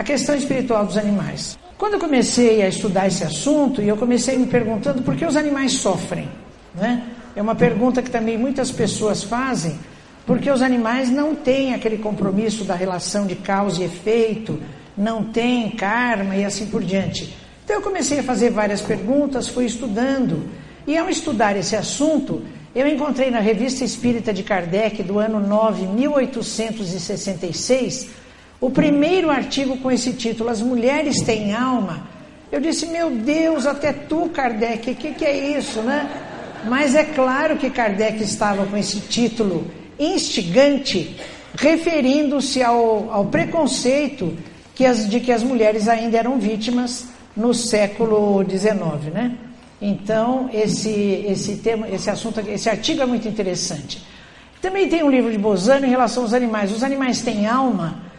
a questão espiritual dos animais. Quando eu comecei a estudar esse assunto, e eu comecei me perguntando por que os animais sofrem, né? É uma pergunta que também muitas pessoas fazem, porque os animais não têm aquele compromisso da relação de causa e efeito, não têm karma e assim por diante. Então eu comecei a fazer várias perguntas, fui estudando, e ao estudar esse assunto, eu encontrei na Revista Espírita de Kardec, do ano 9, 1866, o primeiro artigo com esse título, As Mulheres Têm Alma. Eu disse, meu Deus, até tu, Kardec, o que, que é isso, né? Mas é claro que Kardec estava com esse título instigante, referindo-se ao, ao preconceito que as, de que as mulheres ainda eram vítimas no século XIX, né? Então, esse, esse, tema, esse assunto, esse artigo é muito interessante. Também tem um livro de Bozano em relação aos animais. Os animais têm alma?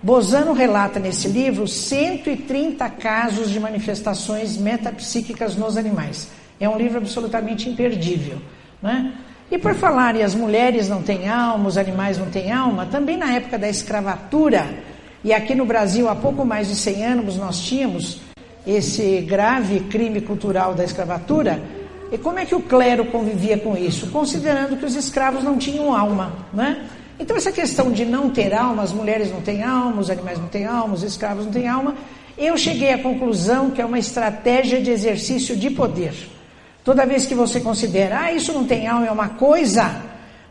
Bozano relata nesse livro 130 casos de manifestações metapsíquicas nos animais. É um livro absolutamente imperdível. Né? E por falar e as mulheres não têm alma, os animais não têm alma, também na época da escravatura, e aqui no Brasil há pouco mais de 100 anos nós tínhamos esse grave crime cultural da escravatura, e como é que o clero convivia com isso? Considerando que os escravos não tinham alma, né? Então, essa questão de não ter alma, as mulheres não têm alma, os animais não têm alma, os escravos não têm alma, eu cheguei à conclusão que é uma estratégia de exercício de poder. Toda vez que você considera, ah, isso não tem alma, é uma coisa,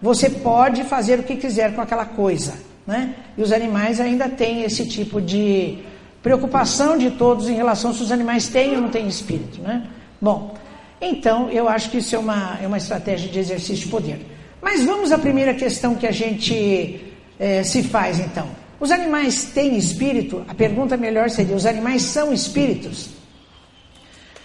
você pode fazer o que quiser com aquela coisa. Né? E os animais ainda têm esse tipo de preocupação de todos em relação se os animais têm ou não têm espírito. Né? Bom, então eu acho que isso é uma, é uma estratégia de exercício de poder. Mas vamos à primeira questão que a gente é, se faz então. Os animais têm espírito? A pergunta melhor seria: os animais são espíritos?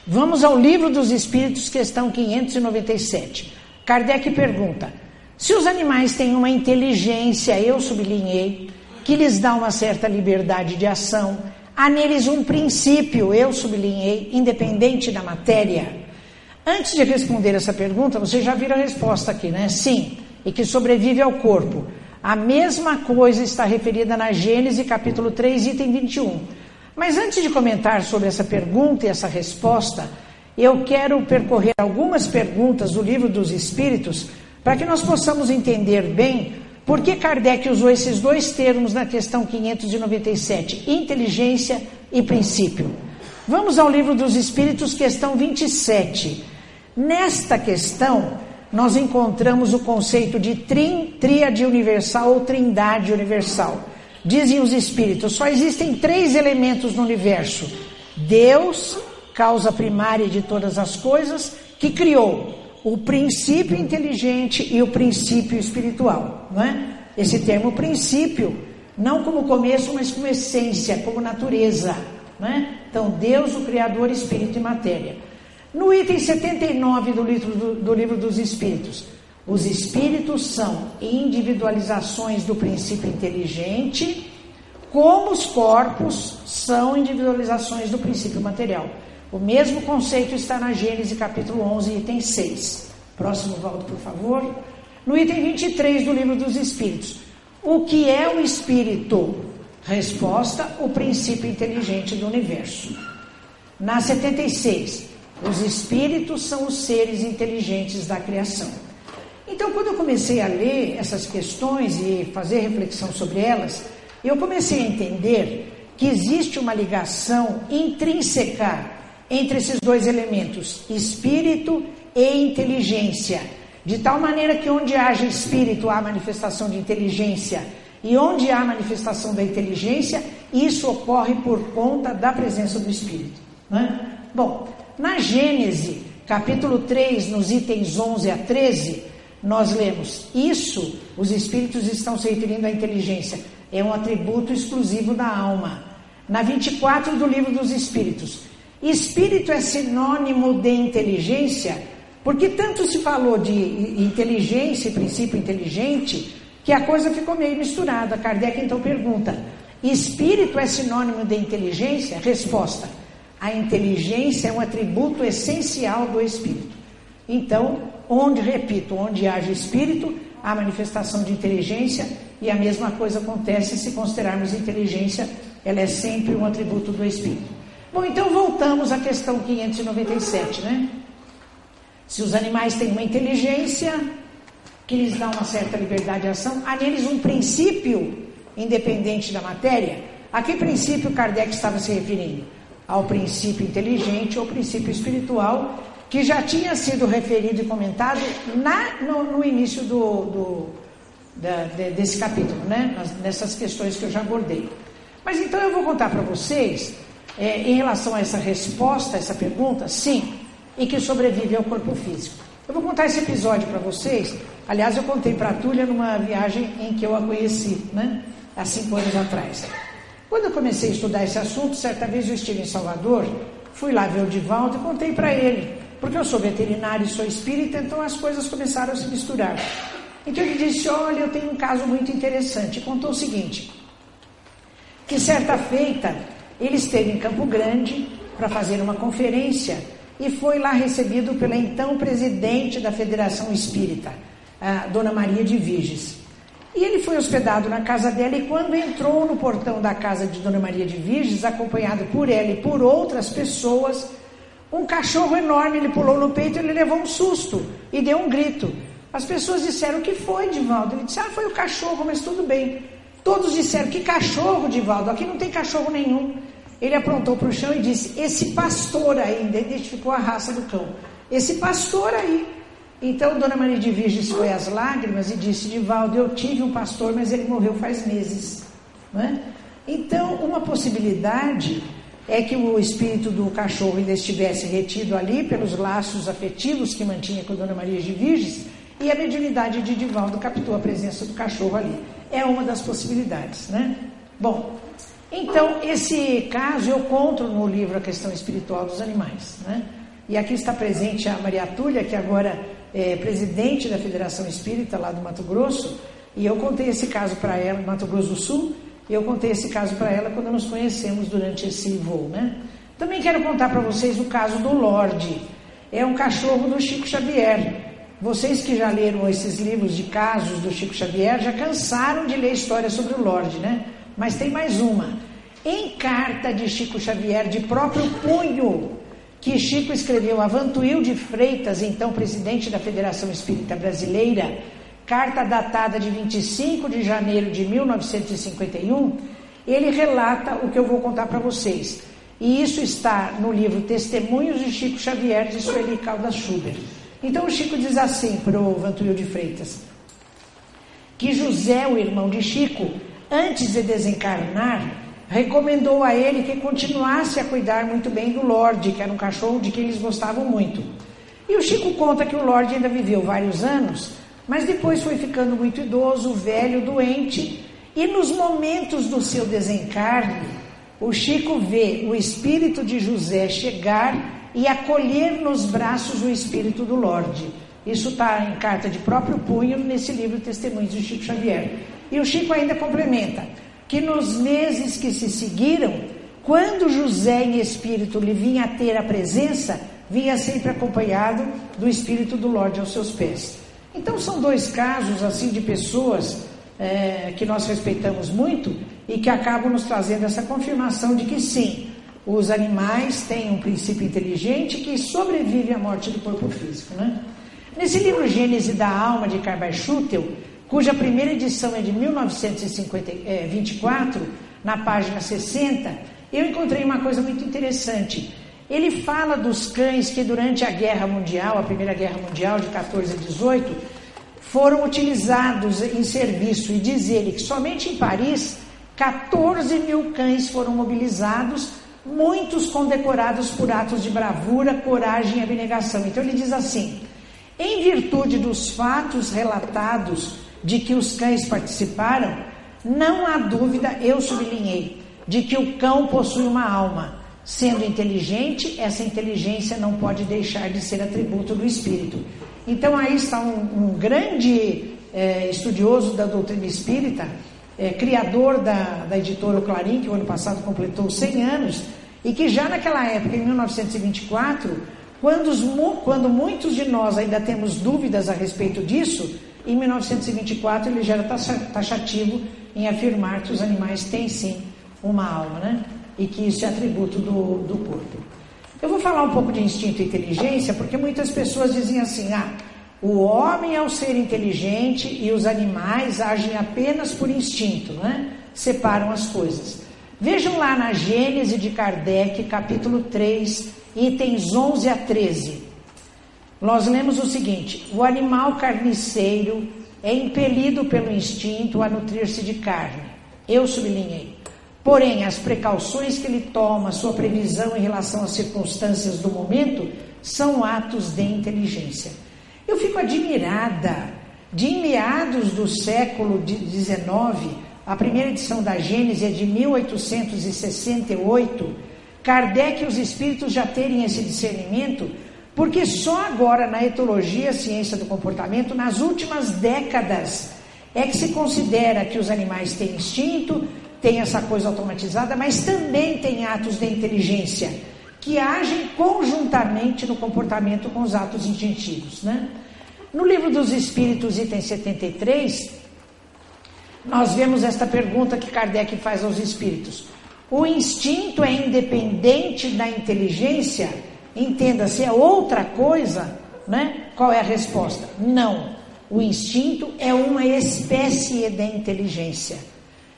Vamos ao livro dos espíritos, questão 597. Kardec pergunta: se os animais têm uma inteligência, eu sublinhei, que lhes dá uma certa liberdade de ação, há neles um princípio, eu sublinhei, independente da matéria. Antes de responder essa pergunta, você já viram a resposta aqui, né? Sim, e que sobrevive ao corpo. A mesma coisa está referida na Gênesis capítulo 3, item 21. Mas antes de comentar sobre essa pergunta e essa resposta, eu quero percorrer algumas perguntas do livro dos Espíritos para que nós possamos entender bem por que Kardec usou esses dois termos na questão 597, inteligência e princípio. Vamos ao livro dos Espíritos, questão 27. Nesta questão, nós encontramos o conceito de trin, tríade universal ou trindade universal. Dizem os espíritos, só existem três elementos no universo: Deus, causa primária de todas as coisas, que criou o princípio inteligente e o princípio espiritual, não é? Esse termo princípio, não como começo, mas como essência, como natureza, não é? Então, Deus, o criador, espírito e matéria. No item 79 do livro, do, do livro dos Espíritos, os espíritos são individualizações do princípio inteligente, como os corpos são individualizações do princípio material. O mesmo conceito está na Gênesis capítulo 11, item 6. Próximo, Valdo, por favor. No item 23 do livro dos Espíritos. O que é o espírito? Resposta: o princípio inteligente do universo. Na 76, os espíritos são os seres inteligentes da criação. Então, quando eu comecei a ler essas questões e fazer reflexão sobre elas, eu comecei a entender que existe uma ligação intrínseca entre esses dois elementos, espírito e inteligência. De tal maneira que onde haja espírito há manifestação de inteligência, e onde há manifestação da inteligência, isso ocorre por conta da presença do espírito. Né? Bom, na Gênese, capítulo 3, nos itens 11 a 13, nós lemos: Isso, os espíritos estão se referindo à inteligência, é um atributo exclusivo da alma. Na 24 do livro dos Espíritos, espírito é sinônimo de inteligência, porque tanto se falou de inteligência e princípio inteligente, que a coisa ficou meio misturada. Kardec então pergunta: espírito é sinônimo de inteligência? Resposta: a inteligência é um atributo essencial do espírito. Então, onde, repito, onde haja espírito, há manifestação de inteligência, e a mesma coisa acontece se considerarmos inteligência ela é sempre um atributo do Espírito. Bom, então voltamos à questão 597, né? Se os animais têm uma inteligência que lhes dá uma certa liberdade de ação, há neles um princípio independente da matéria. A que princípio Kardec estava se referindo? Ao princípio inteligente ou princípio espiritual, que já tinha sido referido e comentado na, no, no início do, do da, de, desse capítulo, né? Nessas questões que eu já abordei. Mas então eu vou contar para vocês, é, em relação a essa resposta, essa pergunta, sim, e que sobrevive ao corpo físico. Eu vou contar esse episódio para vocês. Aliás, eu contei para a Túlia numa viagem em que eu a conheci, né? Há cinco anos atrás. Quando eu comecei a estudar esse assunto, certa vez eu estive em Salvador, fui lá ver o Divaldo e contei para ele, porque eu sou veterinário e sou espírita, então as coisas começaram a se misturar. Então ele disse: Olha, eu tenho um caso muito interessante. E contou o seguinte: que certa feita ele esteve em Campo Grande para fazer uma conferência e foi lá recebido pela então presidente da Federação Espírita, a Dona Maria de Viges. E ele foi hospedado na casa dela e quando entrou no portão da casa de Dona Maria de Viges, acompanhado por ela e por outras pessoas, um cachorro enorme ele pulou no peito, ele levou um susto e deu um grito. As pessoas disseram: "O que foi, Divaldo?" Ele disse: "Ah, foi o cachorro, mas tudo bem." Todos disseram: "Que cachorro, Divaldo? Aqui não tem cachorro nenhum." Ele aprontou para o chão e disse: Esse pastor aí, identificou a raça do cão. Esse pastor aí. Então, Dona Maria de Virgens foi às lágrimas e disse: Divaldo, eu tive um pastor, mas ele morreu faz meses. É? Então, uma possibilidade é que o espírito do cachorro ainda estivesse retido ali pelos laços afetivos que mantinha com Dona Maria de Virgens e a mediunidade de Divaldo captou a presença do cachorro ali. É uma das possibilidades, né? Bom, então, esse caso eu conto no livro A Questão Espiritual dos Animais. Né? E aqui está presente a Maria Túlia, que agora é presidente da Federação Espírita lá do Mato Grosso, e eu contei esse caso para ela, Mato Grosso do Sul, e eu contei esse caso para ela quando nos conhecemos durante esse voo. Né? Também quero contar para vocês o caso do Lorde. É um cachorro do Chico Xavier. Vocês que já leram esses livros de casos do Chico Xavier já cansaram de ler histórias sobre o Lorde, né? Mas tem mais uma. Em carta de Chico Xavier, de próprio punho, que Chico escreveu a Vantuil de Freitas, então presidente da Federação Espírita Brasileira, carta datada de 25 de janeiro de 1951, ele relata o que eu vou contar para vocês. E isso está no livro Testemunhos de Chico Xavier, de Sueli Caldas Schubert. Então o Chico diz assim para o Vantuil de Freitas, que José, o irmão de Chico, antes de desencarnar, recomendou a ele que continuasse a cuidar muito bem do Lorde, que era um cachorro de que eles gostavam muito. E o Chico conta que o Lorde ainda viveu vários anos, mas depois foi ficando muito idoso, velho, doente, e nos momentos do seu desencarne, o Chico vê o espírito de José chegar e acolher nos braços o espírito do Lorde. Isso está em carta de próprio punho nesse livro Testemunhos de Chico Xavier. E o Chico ainda complementa que nos meses que se seguiram, quando José em espírito lhe vinha a ter a presença, vinha sempre acompanhado do espírito do Lorde aos seus pés. Então são dois casos assim de pessoas é, que nós respeitamos muito e que acabam nos trazendo essa confirmação de que sim, os animais têm um princípio inteligente que sobrevive à morte do corpo físico. Né? Nesse livro Gênese da Alma de Carbar Schutel, cuja primeira edição é de 1924, é, na página 60, eu encontrei uma coisa muito interessante. Ele fala dos cães que durante a Guerra Mundial, a Primeira Guerra Mundial de 14 a 18, foram utilizados em serviço e diz ele que somente em Paris 14 mil cães foram mobilizados, muitos condecorados por atos de bravura, coragem e abnegação. Então ele diz assim: em virtude dos fatos relatados de que os cães participaram, não há dúvida, eu sublinhei, de que o cão possui uma alma. Sendo inteligente, essa inteligência não pode deixar de ser atributo do espírito. Então aí está um, um grande é, estudioso da doutrina espírita, é, criador da, da editora Clarim, que o ano passado completou 100 anos, e que já naquela época, em 1924, quando, os, quando muitos de nós ainda temos dúvidas a respeito disso, em 1924, ele já era taxativo em afirmar que os animais têm sim uma alma, né? E que isso é atributo do, do corpo. Eu vou falar um pouco de instinto e inteligência, porque muitas pessoas dizem assim: ah, o homem é o ser inteligente e os animais agem apenas por instinto, né? Separam as coisas. Vejam lá na Gênese de Kardec, capítulo 3, itens 11 a 13. Nós lemos o seguinte: o animal carniceiro é impelido pelo instinto a nutrir-se de carne. Eu sublinhei. Porém, as precauções que ele toma, sua previsão em relação às circunstâncias do momento, são atos de inteligência. Eu fico admirada de em meados do século XIX, a primeira edição da Gênesis é de 1868, Kardec e os espíritos já terem esse discernimento, porque só agora na etologia, ciência do comportamento, nas últimas décadas, é que se considera que os animais têm instinto, tem essa coisa automatizada, mas também tem atos de inteligência que agem conjuntamente no comportamento com os atos instintivos. Né? No livro dos Espíritos, item 73, nós vemos esta pergunta que Kardec faz aos espíritos: O instinto é independente da inteligência? Entenda-se, é outra coisa? Né? Qual é a resposta? Não. O instinto é uma espécie de inteligência.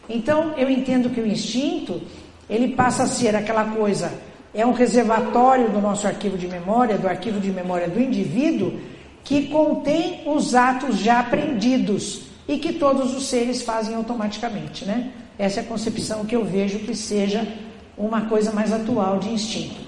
Então, eu entendo que o instinto, ele passa a ser aquela coisa, é um reservatório do nosso arquivo de memória, do arquivo de memória do indivíduo, que contém os atos já aprendidos e que todos os seres fazem automaticamente, né? Essa é a concepção que eu vejo que seja uma coisa mais atual de instinto.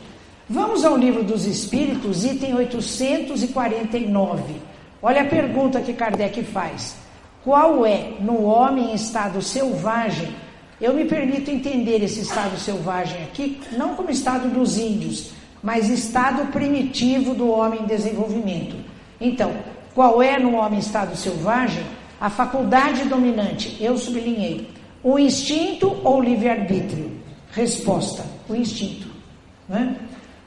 Vamos ao livro dos Espíritos, item 849. Olha a pergunta que Kardec faz. Qual é, no homem em estado selvagem, eu me permito entender esse estado selvagem aqui, não como estado dos índios, mas estado primitivo do homem em desenvolvimento. Então, qual é no homem em estado selvagem a faculdade dominante? Eu sublinhei. O instinto ou livre-arbítrio? Resposta: o instinto. Né?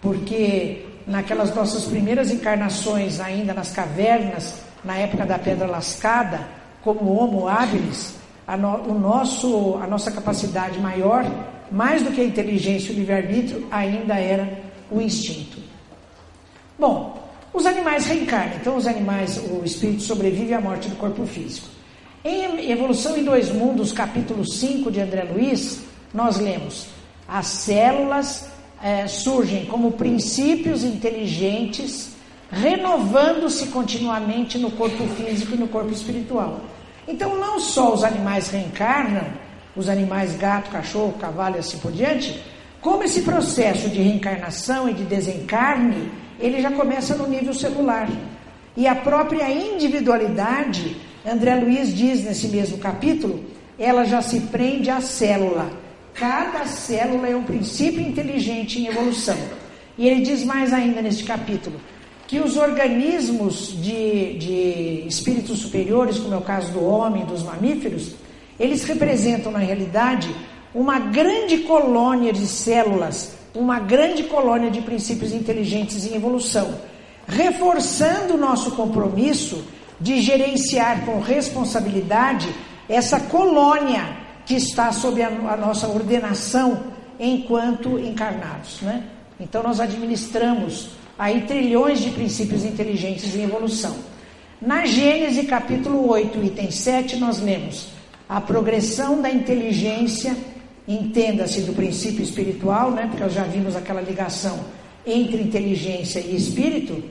Porque naquelas nossas primeiras encarnações, ainda nas cavernas, na época da pedra lascada, como Homo habilis, a, no, o nosso, a nossa capacidade maior, mais do que a inteligência e o livre-arbítrio, ainda era o instinto. Bom, os animais reencarnam, então os animais, o espírito sobrevive à morte do corpo físico. Em Evolução em Dois Mundos, capítulo 5 de André Luiz, nós lemos: as células é, surgem como princípios inteligentes renovando-se continuamente no corpo físico e no corpo espiritual. Então, não só os animais reencarnam, os animais gato, cachorro, cavalo e assim por diante, como esse processo de reencarnação e de desencarne, ele já começa no nível celular. E a própria individualidade, André Luiz diz nesse mesmo capítulo, ela já se prende à célula. Cada célula é um princípio inteligente em evolução. E ele diz mais ainda neste capítulo: que os organismos de, de espíritos superiores, como é o caso do homem, dos mamíferos, eles representam na realidade uma grande colônia de células, uma grande colônia de princípios inteligentes em evolução, reforçando o nosso compromisso de gerenciar com responsabilidade essa colônia que está sob a, a nossa ordenação enquanto encarnados. Né? Então, nós administramos aí trilhões de princípios inteligentes em evolução. Na Gênesis capítulo 8, item 7, nós lemos a progressão da inteligência, entenda-se do princípio espiritual, né? Porque nós já vimos aquela ligação entre inteligência e espírito.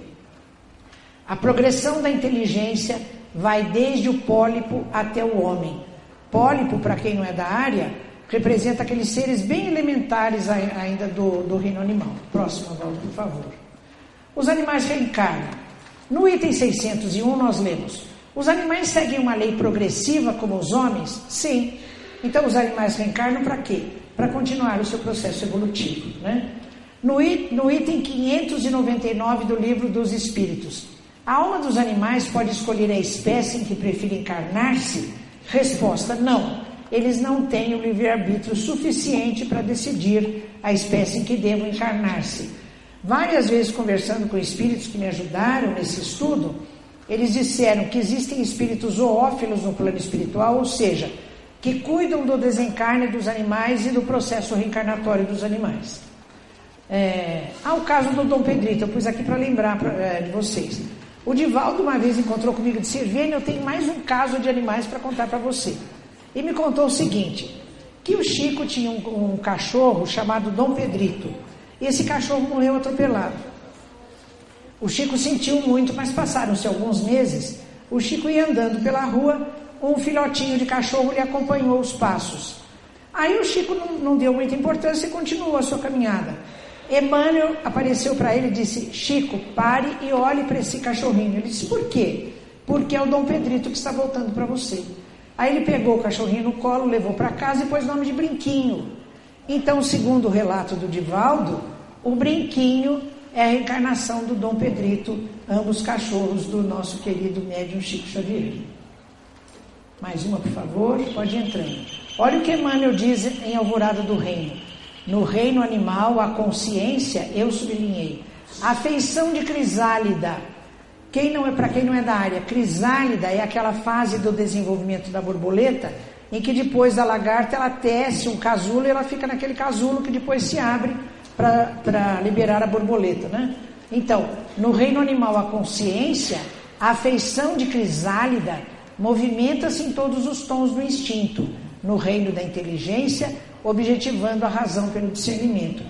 A progressão da inteligência vai desde o pólipo até o homem. Pólipo, para quem não é da área, representa aqueles seres bem elementares ainda do, do reino animal. Próximo, Valdo, por favor. Os animais reencarnam. No item 601 nós lemos: os animais seguem uma lei progressiva como os homens? Sim. Então os animais reencarnam para quê? Para continuar o seu processo evolutivo. Né? No, no item 599 do livro dos Espíritos, a alma dos animais pode escolher a espécie em que prefere encarnar-se? Resposta: não. Eles não têm o livre-arbítrio suficiente para decidir a espécie em que devam encarnar-se. Várias vezes conversando com espíritos que me ajudaram nesse estudo, eles disseram que existem espíritos zoófilos no plano espiritual, ou seja, que cuidam do desencarne dos animais e do processo reencarnatório dos animais. É, há o caso do Dom Pedrito, eu pus aqui para lembrar pra, é, de vocês. O Divaldo uma vez encontrou comigo e disse: eu tenho mais um caso de animais para contar para você. E me contou o seguinte: que o Chico tinha um, um cachorro chamado Dom Pedrito. E esse cachorro morreu atropelado. O Chico sentiu muito, mas passaram-se alguns meses. O Chico ia andando pela rua, um filhotinho de cachorro lhe acompanhou os passos. Aí o Chico não, não deu muita importância e continuou a sua caminhada. Emmanuel apareceu para ele e disse: Chico, pare e olhe para esse cachorrinho. Ele disse: Por quê? Porque é o Dom Pedrito que está voltando para você. Aí ele pegou o cachorrinho no colo, levou para casa e pôs nome de Brinquinho. Então, segundo o relato do Divaldo, o Brinquinho é a reencarnação do Dom Pedrito, ambos cachorros do nosso querido médium Chico Xavier. Mais uma, por favor, pode ir entrando. Olha o que Emmanuel diz em Alvorada do Reino. No reino animal, a consciência, eu sublinhei, a feição de crisálida. Quem não é para quem não é da área, crisálida é aquela fase do desenvolvimento da borboleta em que depois da lagarta ela tece um casulo e ela fica naquele casulo que depois se abre para liberar a borboleta, né? Então, no reino animal, a consciência, a afeição de crisálida movimenta-se em todos os tons do instinto. No reino da inteligência, objetivando a razão pelo discernimento.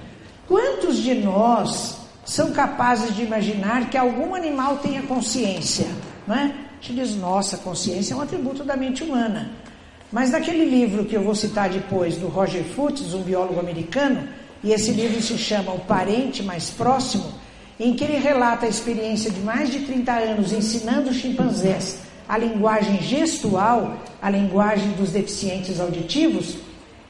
Quantos de nós são capazes de imaginar que algum animal tenha consciência? Não é? A gente diz, nossa, consciência é um atributo da mente humana. Mas naquele livro que eu vou citar depois, do Roger Fuchs, um biólogo americano, e esse livro se chama O Parente Mais Próximo, em que ele relata a experiência de mais de 30 anos ensinando chimpanzés a linguagem gestual, a linguagem dos deficientes auditivos,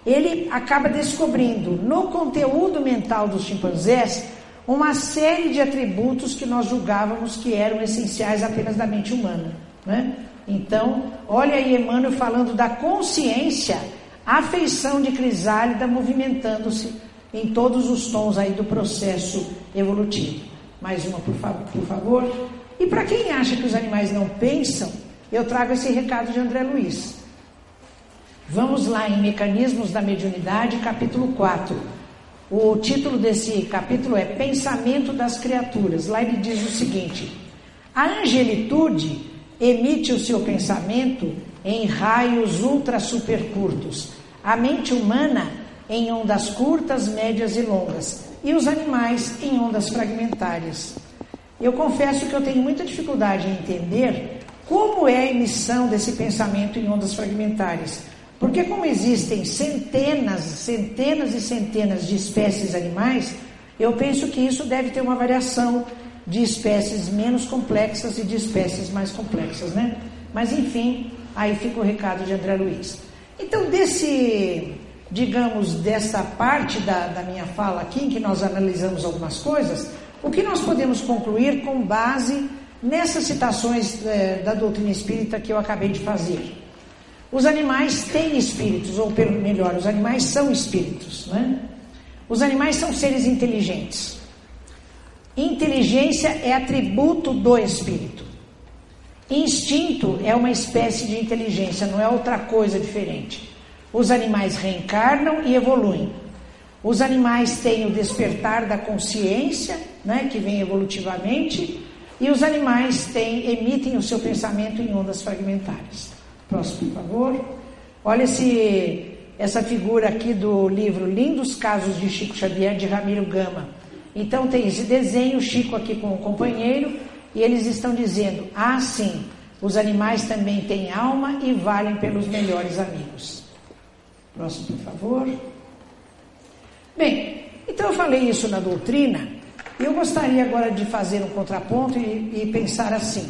ele acaba descobrindo no conteúdo mental dos chimpanzés uma série de atributos que nós julgávamos que eram essenciais apenas da mente humana. Né? Então, olha aí Emmanuel falando da consciência, afeição de crisálida movimentando-se em todos os tons aí do processo evolutivo. Mais uma, por, fa por favor. E para quem acha que os animais não pensam, eu trago esse recado de André Luiz. Vamos lá em Mecanismos da Mediunidade, capítulo 4. O título desse capítulo é Pensamento das Criaturas. Lá ele diz o seguinte: A angelitude emite o seu pensamento em raios ultra super curtos, a mente humana em ondas curtas, médias e longas, e os animais em ondas fragmentárias. Eu confesso que eu tenho muita dificuldade em entender como é a emissão desse pensamento em ondas fragmentárias porque como existem centenas, centenas e centenas de espécies animais, eu penso que isso deve ter uma variação de espécies menos complexas e de espécies mais complexas, né? Mas enfim, aí fica o recado de André Luiz. Então, desse, digamos, dessa parte da, da minha fala aqui, em que nós analisamos algumas coisas, o que nós podemos concluir com base nessas citações é, da doutrina espírita que eu acabei de fazer? Os animais têm espíritos, ou melhor, os animais são espíritos. Né? Os animais são seres inteligentes. Inteligência é atributo do espírito. Instinto é uma espécie de inteligência, não é outra coisa diferente. Os animais reencarnam e evoluem. Os animais têm o despertar da consciência, né, que vem evolutivamente, e os animais têm, emitem o seu pensamento em ondas fragmentárias. Próximo, por favor. Olha esse, essa figura aqui do livro Lindos Casos de Chico Xavier, de Ramiro Gama. Então tem esse desenho, Chico aqui com o companheiro, e eles estão dizendo: ah, sim, os animais também têm alma e valem pelos melhores amigos. Próximo, por favor. Bem, então eu falei isso na doutrina, eu gostaria agora de fazer um contraponto e, e pensar assim.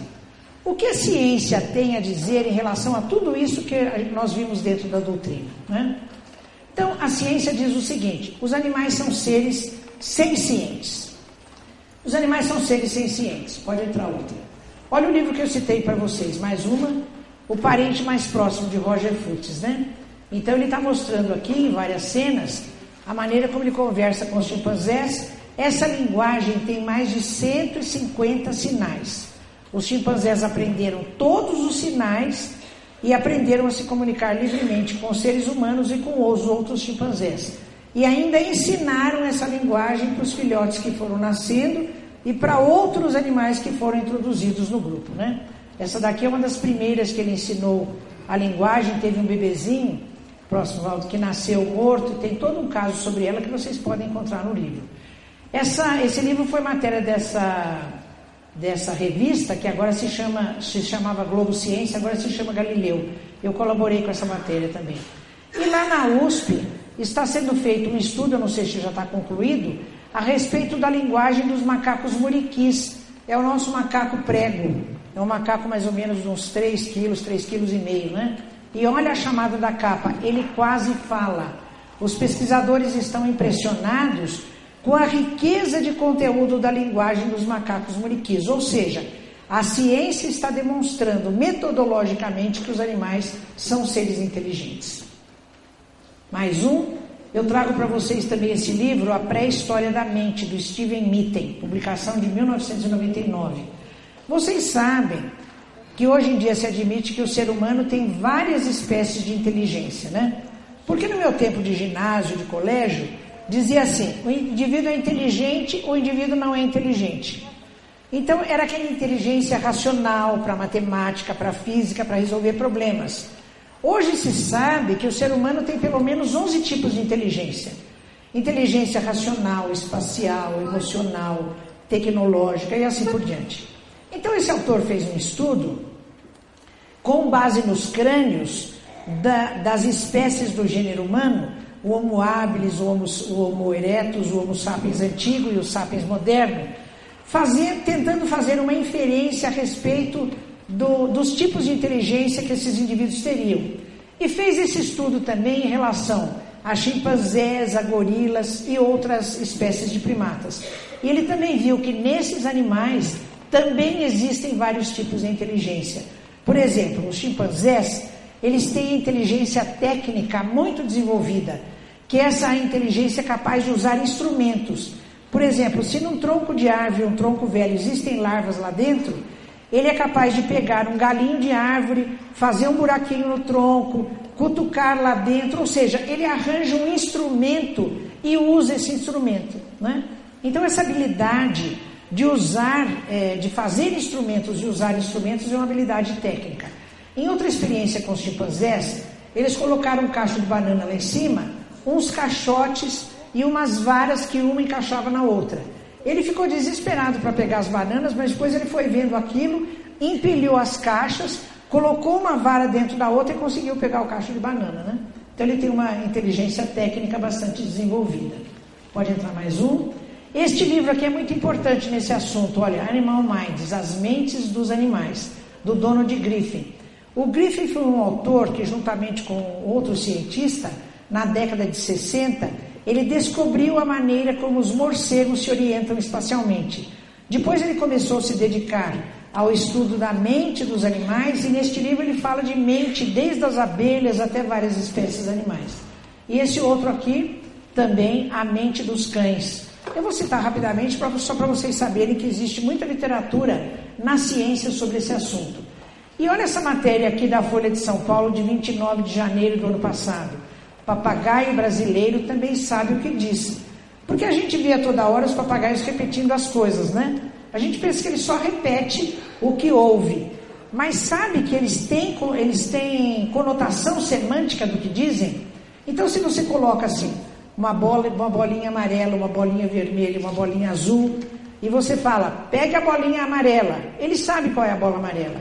O que a ciência tem a dizer em relação a tudo isso que nós vimos dentro da doutrina? Né? Então, a ciência diz o seguinte: os animais são seres sencientes. Os animais são seres sencientes. Pode entrar outra. Olha o livro que eu citei para vocês, mais uma. O parente mais próximo de Roger Fuchs, né? Então ele está mostrando aqui em várias cenas a maneira como ele conversa com os chimpanzés. Essa linguagem tem mais de 150 sinais. Os chimpanzés aprenderam todos os sinais e aprenderam a se comunicar livremente com os seres humanos e com os outros chimpanzés. E ainda ensinaram essa linguagem para os filhotes que foram nascendo e para outros animais que foram introduzidos no grupo. Né? Essa daqui é uma das primeiras que ele ensinou a linguagem. Teve um bebezinho próximo ao que nasceu morto, tem todo um caso sobre ela que vocês podem encontrar no livro. Essa, esse livro foi matéria dessa, dessa revista, que agora se, chama, se chamava Globo Ciência, agora se chama Galileu. Eu colaborei com essa matéria também. E lá na USP está sendo feito um estudo, eu não sei se já está concluído, a respeito da linguagem dos macacos muriquis. É o nosso macaco prego. É um macaco mais ou menos uns 3 quilos, 3 quilos e meio, né? E olha a chamada da capa, ele quase fala. Os pesquisadores estão impressionados com a riqueza de conteúdo da linguagem dos macacos muriquis, ou seja, a ciência está demonstrando metodologicamente que os animais são seres inteligentes. Mais um, eu trago para vocês também esse livro, A Pré-História da Mente, do Steven Mitten, publicação de 1999. Vocês sabem que hoje em dia se admite que o ser humano tem várias espécies de inteligência, né? Porque no meu tempo de ginásio, de colégio, dizia assim: o indivíduo é inteligente, o indivíduo não é inteligente. Então era aquela inteligência racional para matemática, para física, para resolver problemas. Hoje se sabe que o ser humano tem pelo menos 11 tipos de inteligência: inteligência racional, espacial, emocional, tecnológica e assim por diante. Então esse autor fez um estudo com base nos crânios da, das espécies do gênero humano, o Homo habilis, o Homo, o homo erectus, o Homo sapiens antigo e o sapiens moderno, fazer, tentando fazer uma inferência a respeito do, dos tipos de inteligência que esses indivíduos teriam. E fez esse estudo também em relação a chimpanzés, a gorilas e outras espécies de primatas. E ele também viu que nesses animais também existem vários tipos de inteligência. Por exemplo, os chimpanzés, eles têm inteligência técnica muito desenvolvida, que é essa inteligência capaz de usar instrumentos. Por exemplo, se num tronco de árvore, um tronco velho, existem larvas lá dentro, ele é capaz de pegar um galinho de árvore, fazer um buraquinho no tronco, cutucar lá dentro, ou seja, ele arranja um instrumento e usa esse instrumento. Né? Então, essa habilidade de usar, é, de fazer instrumentos e usar instrumentos é uma habilidade técnica. Em outra experiência com os chimpanzés, eles colocaram um cacho de banana lá em cima, uns caixotes e umas varas que uma encaixava na outra. Ele ficou desesperado para pegar as bananas, mas depois ele foi vendo aquilo, empilhou as caixas, colocou uma vara dentro da outra e conseguiu pegar o cacho de banana, né? Então ele tem uma inteligência técnica bastante desenvolvida. Pode entrar mais um. Este livro aqui é muito importante nesse assunto. Olha, Animal Minds, As Mentes dos Animais, do Donald Griffin. O Griffin foi um autor que, juntamente com outro cientista, na década de 60, ele descobriu a maneira como os morcegos se orientam espacialmente. Depois ele começou a se dedicar ao estudo da mente dos animais e neste livro ele fala de mente desde as abelhas até várias espécies animais. E esse outro aqui também a mente dos cães. Eu vou citar rapidamente só para vocês saberem que existe muita literatura na ciência sobre esse assunto. E olha essa matéria aqui da Folha de São Paulo de 29 de janeiro do ano passado. Papagaio brasileiro também sabe o que diz. Porque a gente vê a toda hora os papagaios repetindo as coisas, né? A gente pensa que ele só repete o que ouve. Mas sabe que eles têm, eles têm conotação semântica do que dizem? Então, se você coloca assim, uma bola, uma bolinha amarela, uma bolinha vermelha, uma bolinha azul, e você fala, pegue a bolinha amarela. Ele sabe qual é a bola amarela.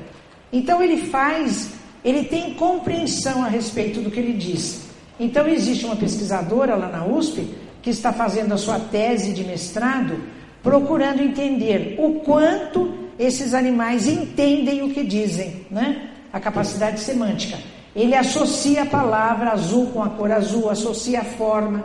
Então ele faz, ele tem compreensão a respeito do que ele diz. Então existe uma pesquisadora lá na USP que está fazendo a sua tese de mestrado, procurando entender o quanto esses animais entendem o que dizem, né? A capacidade semântica. Ele associa a palavra azul com a cor azul, associa a forma,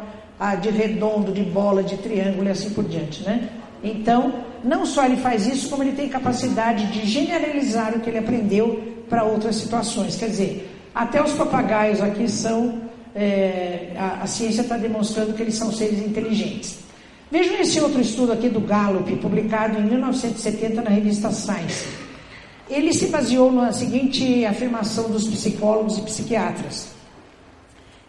de redondo, de bola, de triângulo e assim por diante, né? Então, não só ele faz isso, como ele tem capacidade de generalizar o que ele aprendeu para outras situações. Quer dizer, até os papagaios aqui são, é, a, a ciência está demonstrando que eles são seres inteligentes. Vejam esse outro estudo aqui do Gallup, publicado em 1970 na revista Science. ele se baseou na seguinte afirmação dos psicólogos e psiquiatras,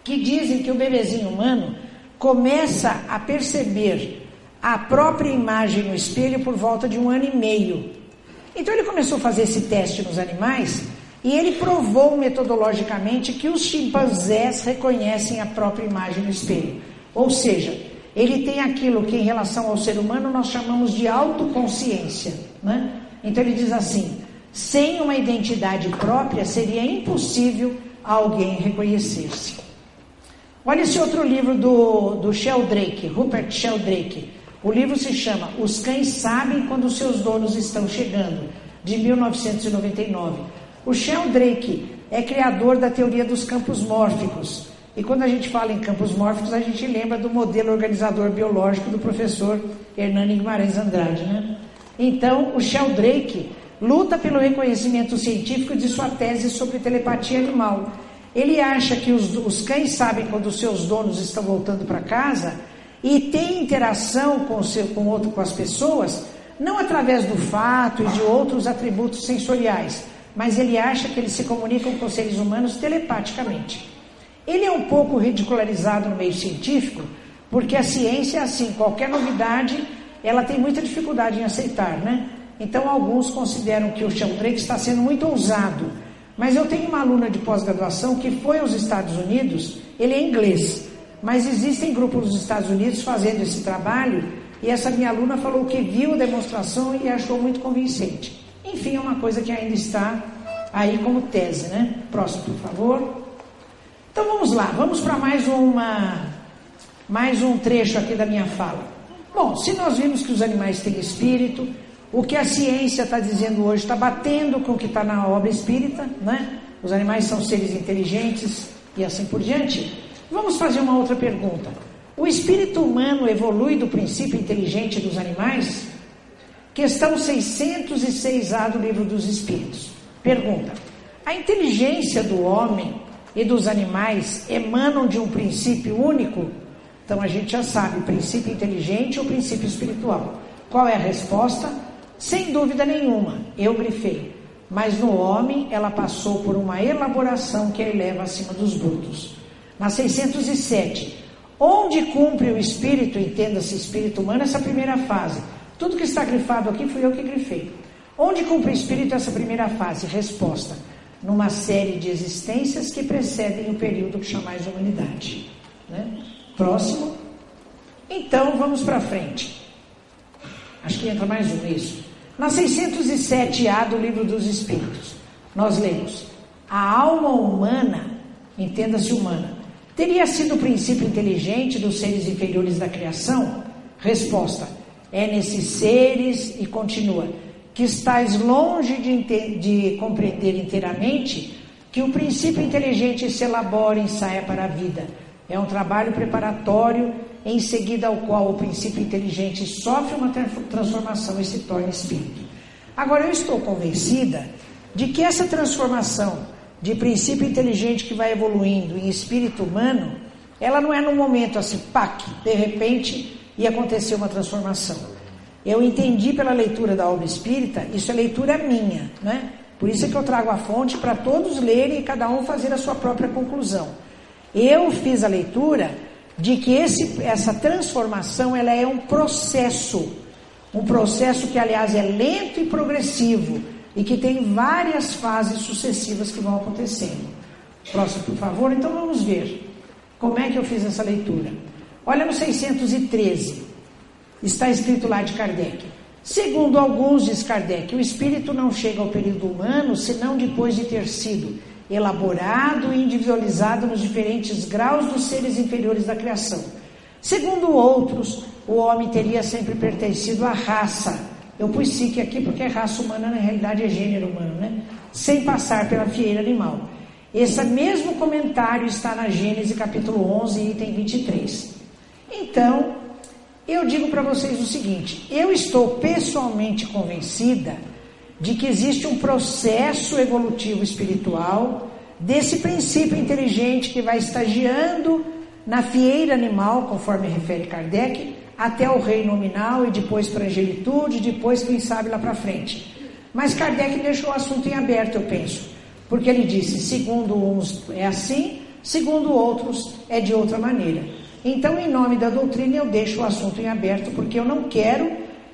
que dizem que o bebezinho humano começa a perceber a própria imagem no espelho por volta de um ano e meio. Então ele começou a fazer esse teste nos animais e ele provou metodologicamente que os chimpanzés reconhecem a própria imagem no espelho. Ou seja, ele tem aquilo que em relação ao ser humano nós chamamos de autoconsciência. Né? Então ele diz assim: sem uma identidade própria seria impossível alguém reconhecer-se. Olha esse outro livro do, do Sheldrake, Rupert Sheldrake. O livro se chama Os Cães Sabem Quando Seus Donos Estão Chegando, de 1999. O Sheldrake é criador da teoria dos campos mórficos. E quando a gente fala em campos mórficos, a gente lembra do modelo organizador biológico do professor Hernani Guimarães Andrade, né? Então, o Sheldrake luta pelo reconhecimento científico de sua tese sobre telepatia animal. Ele acha que os, os cães sabem quando seus donos estão voltando para casa e tem interação com, seu, com, outro, com as pessoas, não através do fato e de outros atributos sensoriais, mas ele acha que eles se comunicam com seres humanos telepaticamente. Ele é um pouco ridicularizado no meio científico, porque a ciência é assim, qualquer novidade, ela tem muita dificuldade em aceitar, né? Então, alguns consideram que o Sheldrake está sendo muito ousado. Mas eu tenho uma aluna de pós-graduação que foi aos Estados Unidos, ele é inglês, mas existem grupos nos Estados Unidos fazendo esse trabalho, e essa minha aluna falou que viu a demonstração e achou muito convincente. Enfim, é uma coisa que ainda está aí como tese, né? Próximo, por favor. Então vamos lá, vamos para mais uma mais um trecho aqui da minha fala. Bom, se nós vimos que os animais têm espírito, o que a ciência está dizendo hoje está batendo com o que está na obra espírita, né? Os animais são seres inteligentes e assim por diante. Vamos fazer uma outra pergunta. O espírito humano evolui do princípio inteligente dos animais? Questão 606A do Livro dos Espíritos. Pergunta: A inteligência do homem e dos animais emanam de um princípio único? Então a gente já sabe, princípio inteligente ou princípio espiritual. Qual é a resposta? Sem dúvida nenhuma, eu grifei. Mas no homem ela passou por uma elaboração que a eleva acima dos brutos. Na 607, onde cumpre o espírito, entenda-se espírito humano, essa primeira fase. Tudo que está grifado aqui fui eu que grifei. Onde cumpre o espírito essa primeira fase? Resposta: numa série de existências que precedem o período que chamais de humanidade. Né? Próximo. Então vamos para frente. Acho que entra mais um isso. Na 607A do Livro dos Espíritos, nós lemos: A alma humana, entenda-se humana, teria sido o princípio inteligente dos seres inferiores da criação? Resposta: É nesses seres, e continua, que estáis longe de, de compreender inteiramente que o princípio inteligente se elabora e ensaia para a vida. É um trabalho preparatório em seguida ao qual o princípio inteligente sofre uma transformação e se torna espírito. Agora, eu estou convencida de que essa transformação de princípio inteligente que vai evoluindo em espírito humano, ela não é num momento assim, pac, de repente, e aconteceu uma transformação. Eu entendi pela leitura da obra espírita, isso é leitura minha, né? Por isso é que eu trago a fonte para todos lerem e cada um fazer a sua própria conclusão. Eu fiz a leitura de que esse, essa transformação ela é um processo, um processo que aliás é lento e progressivo e que tem várias fases sucessivas que vão acontecendo. Próximo, por favor. Então vamos ver como é que eu fiz essa leitura. Olha no 613, está escrito lá de Kardec. Segundo alguns, diz Kardec, o espírito não chega ao período humano senão depois de ter sido elaborado e individualizado nos diferentes graus dos seres inferiores da criação. Segundo outros, o homem teria sempre pertencido à raça. Eu pus psique aqui porque raça humana na realidade é gênero humano, né? Sem passar pela fieira animal. Esse mesmo comentário está na Gênesis capítulo 11, item 23. Então, eu digo para vocês o seguinte: eu estou pessoalmente convencida de que existe um processo evolutivo espiritual desse princípio inteligente que vai estagiando na fieira animal, conforme refere Kardec, até o reino nominal e depois para a angelitude, depois, quem sabe, lá para frente. Mas Kardec deixou o assunto em aberto, eu penso. Porque ele disse: segundo uns é assim, segundo outros é de outra maneira. Então, em nome da doutrina, eu deixo o assunto em aberto, porque eu não quero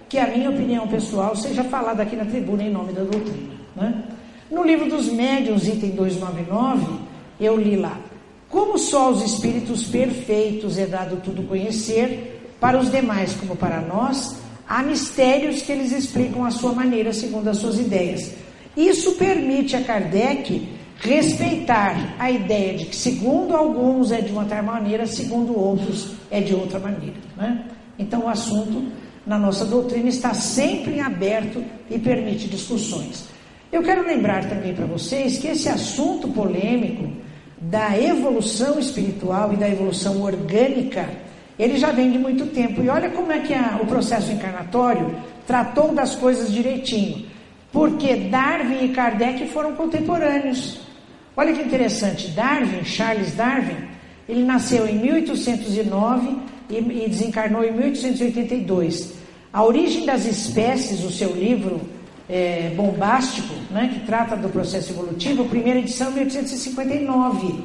que a minha opinião pessoal seja falada aqui na tribuna em nome da doutrina. Né? No livro dos Médiuns, item 299, eu li lá: Como só os espíritos perfeitos é dado tudo conhecer, para os demais como para nós, há mistérios que eles explicam à sua maneira, segundo as suas ideias. Isso permite a Kardec respeitar a ideia de que, segundo alguns, é de uma tal maneira, segundo outros, é de outra maneira. Né? Então, o assunto na nossa doutrina está sempre em aberto e permite discussões. Eu quero lembrar também para vocês que esse assunto polêmico da evolução espiritual e da evolução orgânica, ele já vem de muito tempo. E olha como é que a, o processo encarnatório tratou das coisas direitinho. Porque Darwin e Kardec foram contemporâneos. Olha que interessante, Darwin, Charles Darwin, ele nasceu em 1809 e, desencarnou em 1882. A origem das espécies, o seu livro é, bombástico, né, que trata do processo evolutivo, primeira edição 1859.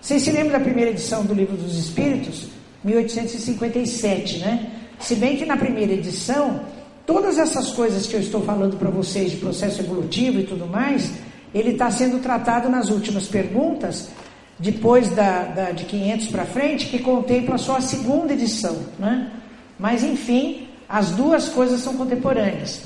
Vocês se lembram da primeira edição do Livro dos Espíritos? 1857, né? Se bem que na primeira edição, todas essas coisas que eu estou falando para vocês de processo evolutivo e tudo mais, ele está sendo tratado nas últimas perguntas, depois da, da de 500 para frente, que contempla só a segunda edição, né? Mas enfim, as duas coisas são contemporâneas.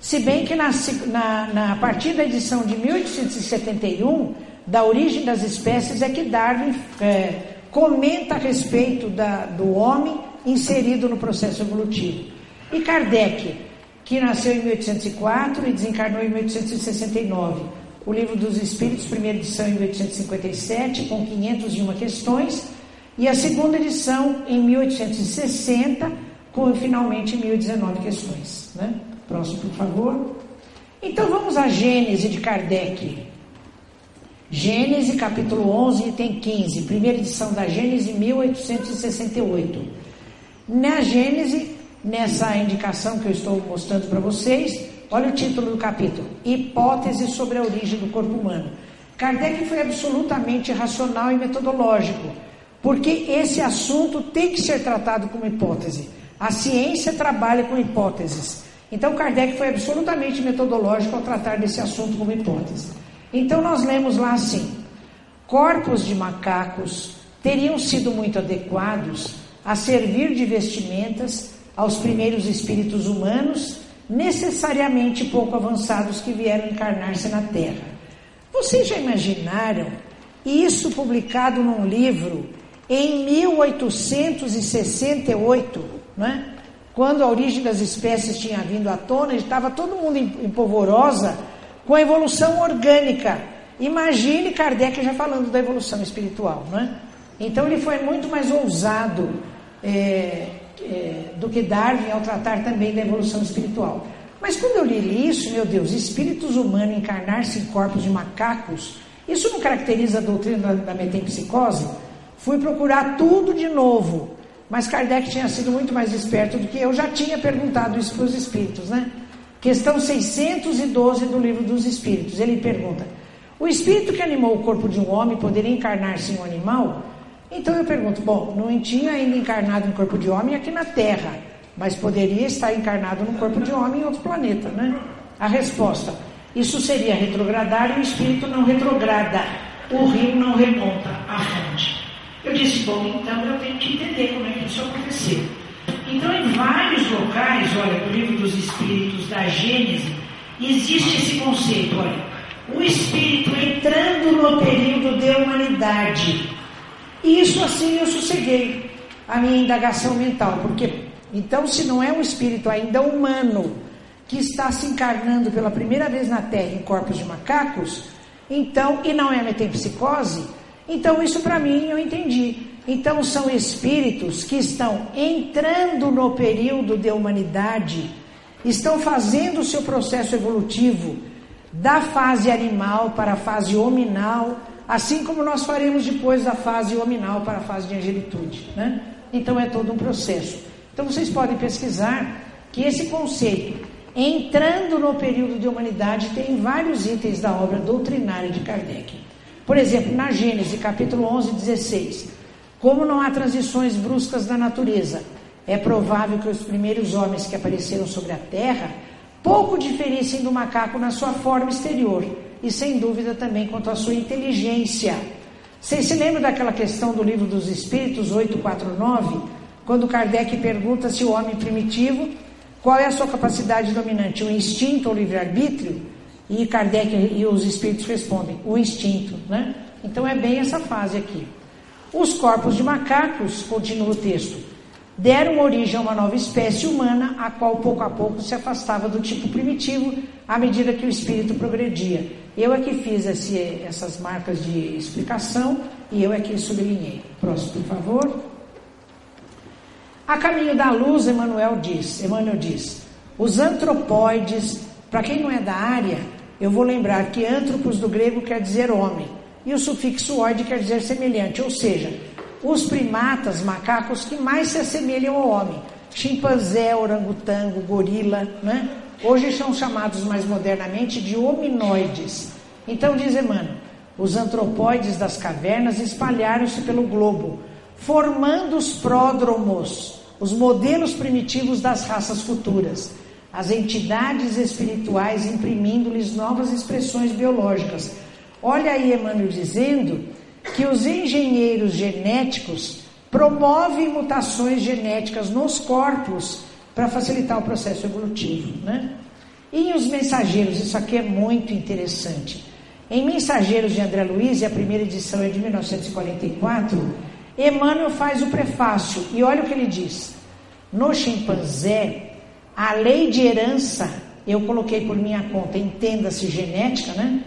Se bem que na, na, na, a partir da edição de 1871, da origem das espécies, é que Darwin é, comenta a respeito da, do homem inserido no processo evolutivo. E Kardec, que nasceu em 1804 e desencarnou em 1869. O Livro dos Espíritos, primeira edição em 1857, com 501 questões, e a segunda edição em 1860, com finalmente 1019 questões. Né? Próximo, por favor. Então vamos à Gênese de Kardec. Gênese, capítulo 11, item 15, primeira edição da Gênese, 1868. Na Gênese, nessa indicação que eu estou mostrando para vocês, olha o título do capítulo: Hipótese sobre a origem do corpo humano. Kardec foi absolutamente racional e metodológico, porque esse assunto tem que ser tratado como hipótese. A ciência trabalha com hipóteses. Então, Kardec foi absolutamente metodológico ao tratar desse assunto como hipótese. Então, nós lemos lá assim: corpos de macacos teriam sido muito adequados a servir de vestimentas aos primeiros espíritos humanos, necessariamente pouco avançados que vieram encarnar-se na Terra. Vocês já imaginaram isso publicado num livro em 1868, não é? Quando a origem das espécies tinha vindo à tona, estava todo mundo em, polvorosa com a evolução orgânica. Imagine Kardec já falando da evolução espiritual, não é? Então ele foi muito mais ousado é, é, do que Darwin ao tratar também da evolução espiritual. Mas quando eu li isso, meu Deus, espíritos humanos encarnar-se em corpos de macacos, isso não caracteriza a doutrina da, da metempsicose? Fui procurar tudo de novo. Mas Kardec tinha sido muito mais esperto do que eu, já tinha perguntado isso para os espíritos, né? Questão 612 do livro dos espíritos. Ele pergunta: O espírito que animou o corpo de um homem poderia encarnar-se em um animal? Então eu pergunto: bom, não tinha ainda encarnado em corpo de homem aqui na Terra, mas poderia estar encarnado no corpo de homem em outro planeta, né? A resposta: isso seria retrogradar e o espírito não retrograda. O rio não remonta à fonte. Eu disse, bom, então eu tenho que entender como é que isso aconteceu. Então, em vários locais, olha, no livro dos Espíritos, da Gênese, existe esse conceito, olha, o Espírito entrando no período de humanidade. E isso assim eu sosseguei a minha indagação mental, porque então se não é um espírito ainda humano que está se encarnando pela primeira vez na Terra em corpos de macacos, então, e não é metempsicose, então, isso para mim eu entendi. Então, são espíritos que estão entrando no período de humanidade, estão fazendo o seu processo evolutivo da fase animal para a fase hominal, assim como nós faremos depois da fase hominal para a fase de angelitude. Né? Então, é todo um processo. Então, vocês podem pesquisar que esse conceito Entrando no período de humanidade, tem vários itens da obra doutrinária de Kardec. Por exemplo, na Gênesis, capítulo 11, 16. Como não há transições bruscas da natureza, é provável que os primeiros homens que apareceram sobre a Terra pouco diferissem do macaco na sua forma exterior e, sem dúvida, também quanto à sua inteligência. Vocês se lembram daquela questão do livro dos Espíritos 849, quando Kardec pergunta se o homem primitivo qual é a sua capacidade dominante? O instinto ou o livre-arbítrio? E Kardec e os espíritos respondem: o instinto. Né? Então é bem essa fase aqui. Os corpos de macacos, continua o texto, deram origem a uma nova espécie humana, a qual pouco a pouco se afastava do tipo primitivo à medida que o espírito progredia. Eu é que fiz esse, essas marcas de explicação e eu é que sublinhei. Próximo, por favor. A caminho da luz, Emmanuel diz, Emmanuel diz, os antropóides, para quem não é da área, eu vou lembrar que antropos do grego quer dizer homem, e o sufixo oide quer dizer semelhante, ou seja, os primatas, macacos que mais se assemelham ao homem, chimpanzé, orangotango, gorila, né? Hoje são chamados mais modernamente de hominoides. Então diz Emmanuel, os antropóides das cavernas espalharam-se pelo globo, formando os pródromos, os modelos primitivos das raças futuras, as entidades espirituais imprimindo-lhes novas expressões biológicas. Olha aí Emmanuel dizendo que os engenheiros genéticos promovem mutações genéticas nos corpos para facilitar o processo evolutivo, né? E os mensageiros, isso aqui é muito interessante. Em Mensageiros de André Luiz, a primeira edição é de 1944, Emmanuel faz o prefácio e olha o que ele diz. No chimpanzé, a lei de herança, eu coloquei por minha conta, entenda-se genética, né?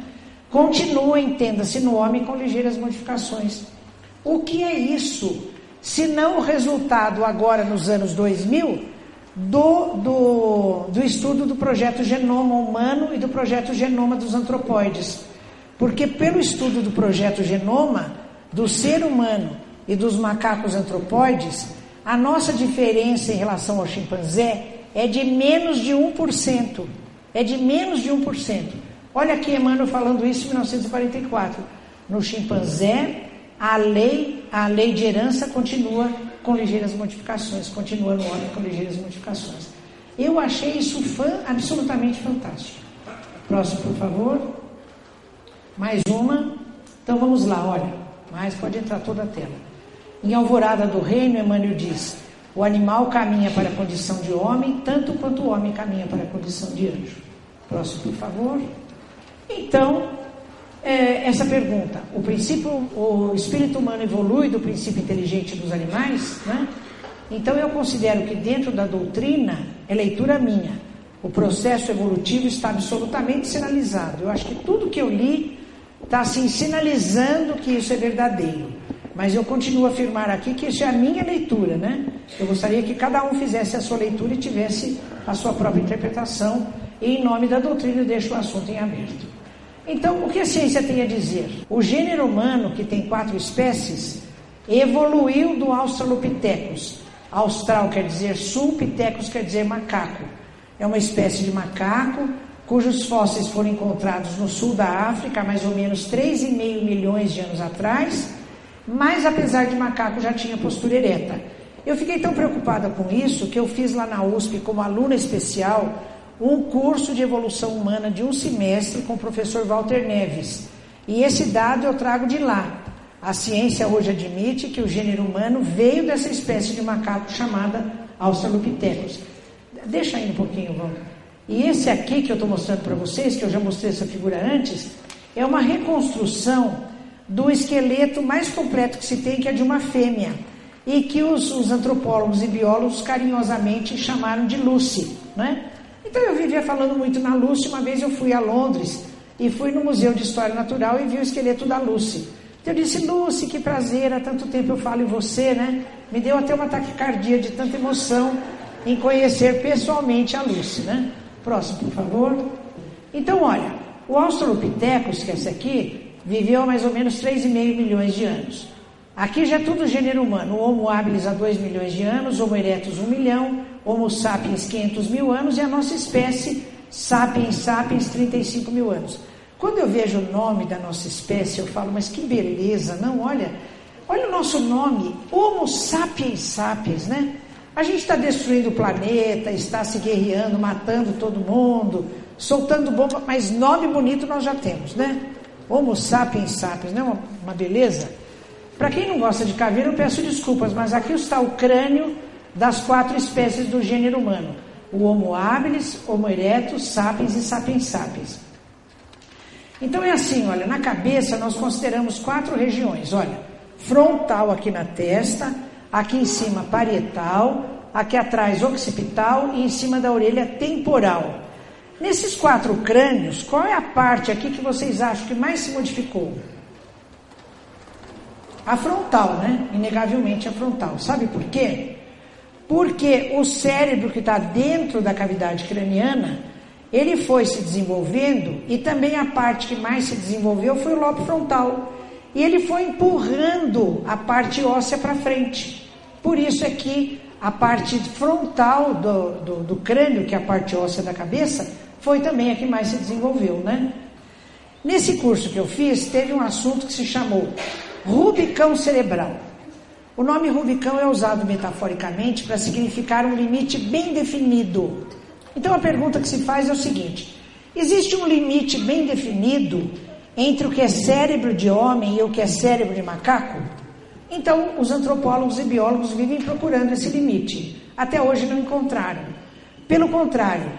Continua, entenda-se no homem com ligeiras modificações. O que é isso? Se não o resultado agora nos anos 2000 do, do, do estudo do projeto Genoma Humano e do projeto Genoma dos Antropóides. Porque pelo estudo do projeto Genoma, do ser humano e dos macacos antropóides, a nossa diferença em relação ao chimpanzé é de menos de 1%. É de menos de 1%. Olha aqui Emmanuel falando isso em 1944. No chimpanzé, a lei, a lei de herança continua com ligeiras modificações, continua no homem com ligeiras modificações. Eu achei isso fã, absolutamente fantástico. Próximo, por favor. Mais uma. Então vamos lá, olha. Mais pode entrar toda a tela. Em Alvorada do Reino, Emmanuel diz: o animal caminha para a condição de homem, tanto quanto o homem caminha para a condição de anjo. Próximo, por favor. Então, é, essa pergunta: o princípio, o espírito humano evolui do princípio inteligente dos animais, né? Então, eu considero que dentro da doutrina, é leitura minha, o processo evolutivo está absolutamente sinalizado. Eu acho que tudo que eu li está assim sinalizando que isso é verdadeiro. Mas eu continuo a afirmar aqui que isso é a minha leitura, né? Eu gostaria que cada um fizesse a sua leitura e tivesse a sua própria interpretação. E em nome da doutrina eu deixo o assunto em aberto. Então, o que a ciência tem a dizer? O gênero humano, que tem quatro espécies, evoluiu do Australopithecus. Austral quer dizer sul, pitecos quer dizer macaco. É uma espécie de macaco cujos fósseis foram encontrados no sul da África mais ou menos 3,5 milhões de anos atrás mas apesar de macaco já tinha postura ereta. Eu fiquei tão preocupada com isso que eu fiz lá na USP, como aluna especial, um curso de evolução humana de um semestre com o professor Walter Neves. E esse dado eu trago de lá. A ciência hoje admite que o gênero humano veio dessa espécie de macaco chamada Australopithecus. Deixa aí um pouquinho, vamos. E esse aqui que eu estou mostrando para vocês, que eu já mostrei essa figura antes, é uma reconstrução do esqueleto mais completo que se tem, que é de uma fêmea, e que os, os antropólogos e biólogos carinhosamente chamaram de Lucy. Né? Então eu vivia falando muito na Lucy. Uma vez eu fui a Londres e fui no Museu de História Natural e vi o esqueleto da Lucy. Então eu disse, Lucy, que prazer, há tanto tempo eu falo em você, né? Me deu até uma taquicardia de tanta emoção em conhecer pessoalmente a Lucy, né? Próximo, por favor. Então, olha, o Australopithecus, que é esse aqui, viveu há mais ou menos 3,5 milhões de anos. Aqui já é tudo gênero humano. O Homo habilis há 2 milhões de anos, Homo erectus 1 milhão, Homo sapiens 500 mil anos e a nossa espécie Sapiens sapiens 35 mil anos. Quando eu vejo o nome da nossa espécie, eu falo, mas que beleza, não? Olha, olha o nosso nome, Homo sapiens sapiens, né? A gente está destruindo o planeta, está se guerreando, matando todo mundo, soltando bomba, mas nome bonito nós já temos, né? Homo sapiens sapiens, não é uma, uma beleza? Para quem não gosta de caveira, eu peço desculpas, mas aqui está o crânio das quatro espécies do gênero humano: o Homo habilis, Homo erectus, sapiens e sapiens sapiens. Então é assim, olha, na cabeça nós consideramos quatro regiões, olha, frontal aqui na testa, aqui em cima parietal, aqui atrás occipital e em cima da orelha temporal. Nesses quatro crânios, qual é a parte aqui que vocês acham que mais se modificou? A frontal, né? Inegavelmente a frontal. Sabe por quê? Porque o cérebro que está dentro da cavidade craniana, ele foi se desenvolvendo e também a parte que mais se desenvolveu foi o lobo frontal. E ele foi empurrando a parte óssea para frente. Por isso é que a parte frontal do, do, do crânio, que é a parte óssea da cabeça, foi também a que mais se desenvolveu, né? Nesse curso que eu fiz, teve um assunto que se chamou Rubicão Cerebral. O nome Rubicão é usado metaforicamente para significar um limite bem definido. Então a pergunta que se faz é o seguinte: existe um limite bem definido entre o que é cérebro de homem e o que é cérebro de macaco? Então os antropólogos e biólogos vivem procurando esse limite. Até hoje não encontraram. Pelo contrário,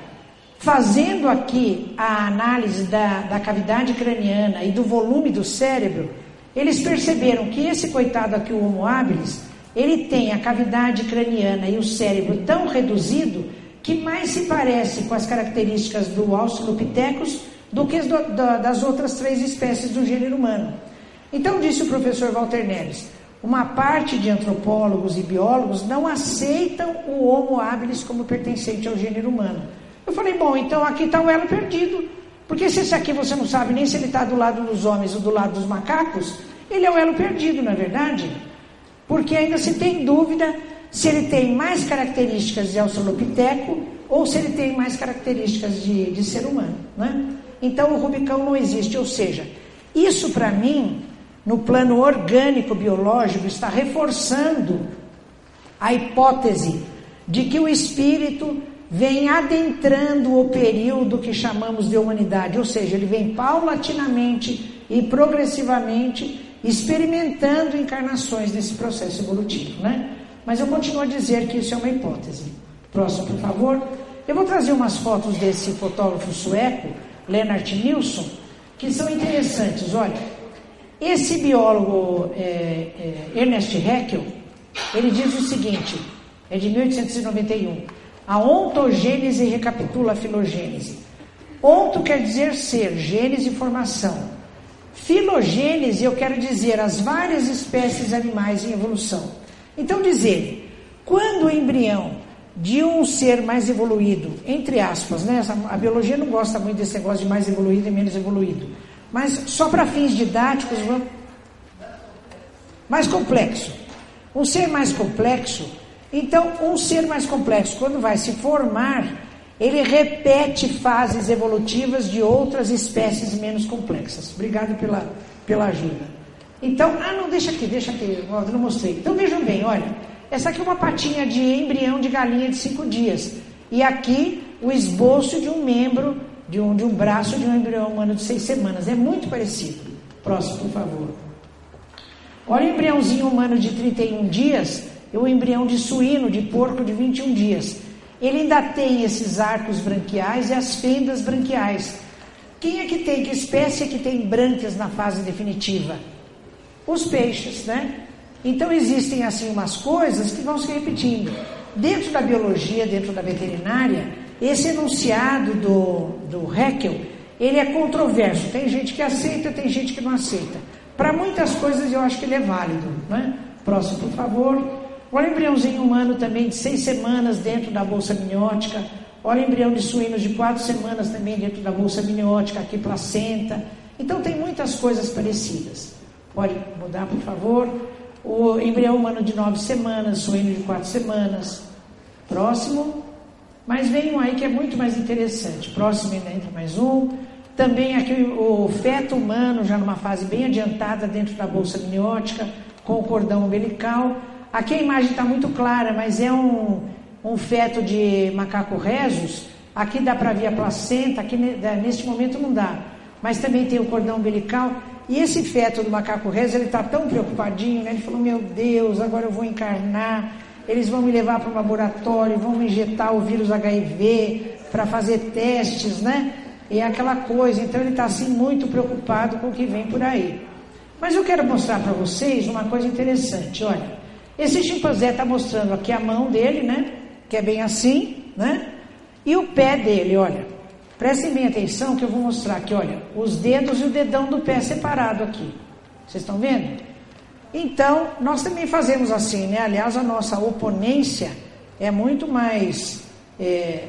Fazendo aqui a análise da, da cavidade craniana e do volume do cérebro, eles perceberam que esse coitado aqui, o Homo habilis, ele tem a cavidade craniana e o cérebro tão reduzido que mais se parece com as características do Australopithecus do que do, da, das outras três espécies do gênero humano. Então, disse o professor Walter Neves, uma parte de antropólogos e biólogos não aceitam o Homo habilis como pertencente ao gênero humano eu falei, bom, então aqui está o elo perdido. Porque se esse aqui você não sabe nem se ele está do lado dos homens ou do lado dos macacos, ele é o elo perdido, não é verdade? Porque ainda se tem dúvida se ele tem mais características de australopiteco ou se ele tem mais características de, de ser humano. Né? Então o Rubicão não existe. Ou seja, isso para mim, no plano orgânico biológico, está reforçando a hipótese de que o espírito vem adentrando o período que chamamos de humanidade, ou seja, ele vem paulatinamente e progressivamente experimentando encarnações nesse processo evolutivo, né? Mas eu continuo a dizer que isso é uma hipótese. Próximo, por favor. Eu vou trazer umas fotos desse fotógrafo sueco, Lennart Nilsson, que são interessantes. Olha, esse biólogo é, é, Ernest Haeckel, ele diz o seguinte, é de 1891. A ontogênese recapitula a filogênese. Onto quer dizer ser, gênese formação. Filogênese eu quero dizer as várias espécies animais em evolução. Então diz ele, quando o embrião de um ser mais evoluído, entre aspas, né? A biologia não gosta muito desse negócio de mais evoluído e menos evoluído. Mas só para fins didáticos, mais complexo. Um ser mais complexo então, um ser mais complexo, quando vai se formar, ele repete fases evolutivas de outras espécies menos complexas. Obrigado pela, pela ajuda. Então, ah, não, deixa aqui, deixa aqui, eu não mostrei. Então, vejam bem, olha, essa aqui é uma patinha de embrião de galinha de cinco dias. E aqui, o esboço de um membro, de um, de um braço de um embrião humano de seis semanas. É muito parecido. Próximo, por favor. Olha o embriãozinho humano de 31 dias o embrião de suíno, de porco de 21 dias. Ele ainda tem esses arcos branquiais e as fendas branquiais. Quem é que tem, que espécie é que tem brânquias na fase definitiva? Os peixes, né? Então existem assim umas coisas que vão se repetindo. Dentro da biologia, dentro da veterinária, esse enunciado do, do Haeckel, ele é controverso. Tem gente que aceita, tem gente que não aceita. Para muitas coisas eu acho que ele é válido. Né? Próximo, por favor. O embriãozinho humano também de seis semanas dentro da bolsa miniótica. Olha o embrião de suínos de quatro semanas também dentro da bolsa miniótica, aqui placenta. Então tem muitas coisas parecidas. Pode mudar, por favor. O embrião humano de nove semanas, suíno de quatro semanas. Próximo. Mas vem um aí que é muito mais interessante. Próximo ainda entra mais um. Também aqui o feto humano, já numa fase bem adiantada dentro da bolsa amniótica, com o cordão umbilical. Aqui a imagem está muito clara, mas é um, um feto de macaco resus. Aqui dá para ver a placenta, aqui neste momento não dá. Mas também tem o cordão umbilical. E esse feto do macaco resus, ele está tão preocupadinho, né? ele falou, meu Deus, agora eu vou encarnar, eles vão me levar para o laboratório, vão me injetar o vírus HIV para fazer testes, né? E é aquela coisa, então ele está assim muito preocupado com o que vem por aí. Mas eu quero mostrar para vocês uma coisa interessante. Olha, esse chimpanzé está mostrando aqui a mão dele, né? Que é bem assim, né? E o pé dele, olha. Prestem bem atenção que eu vou mostrar aqui, olha, os dedos e o dedão do pé separado aqui. Vocês estão vendo? Então, nós também fazemos assim, né? Aliás, a nossa oponência é muito mais é,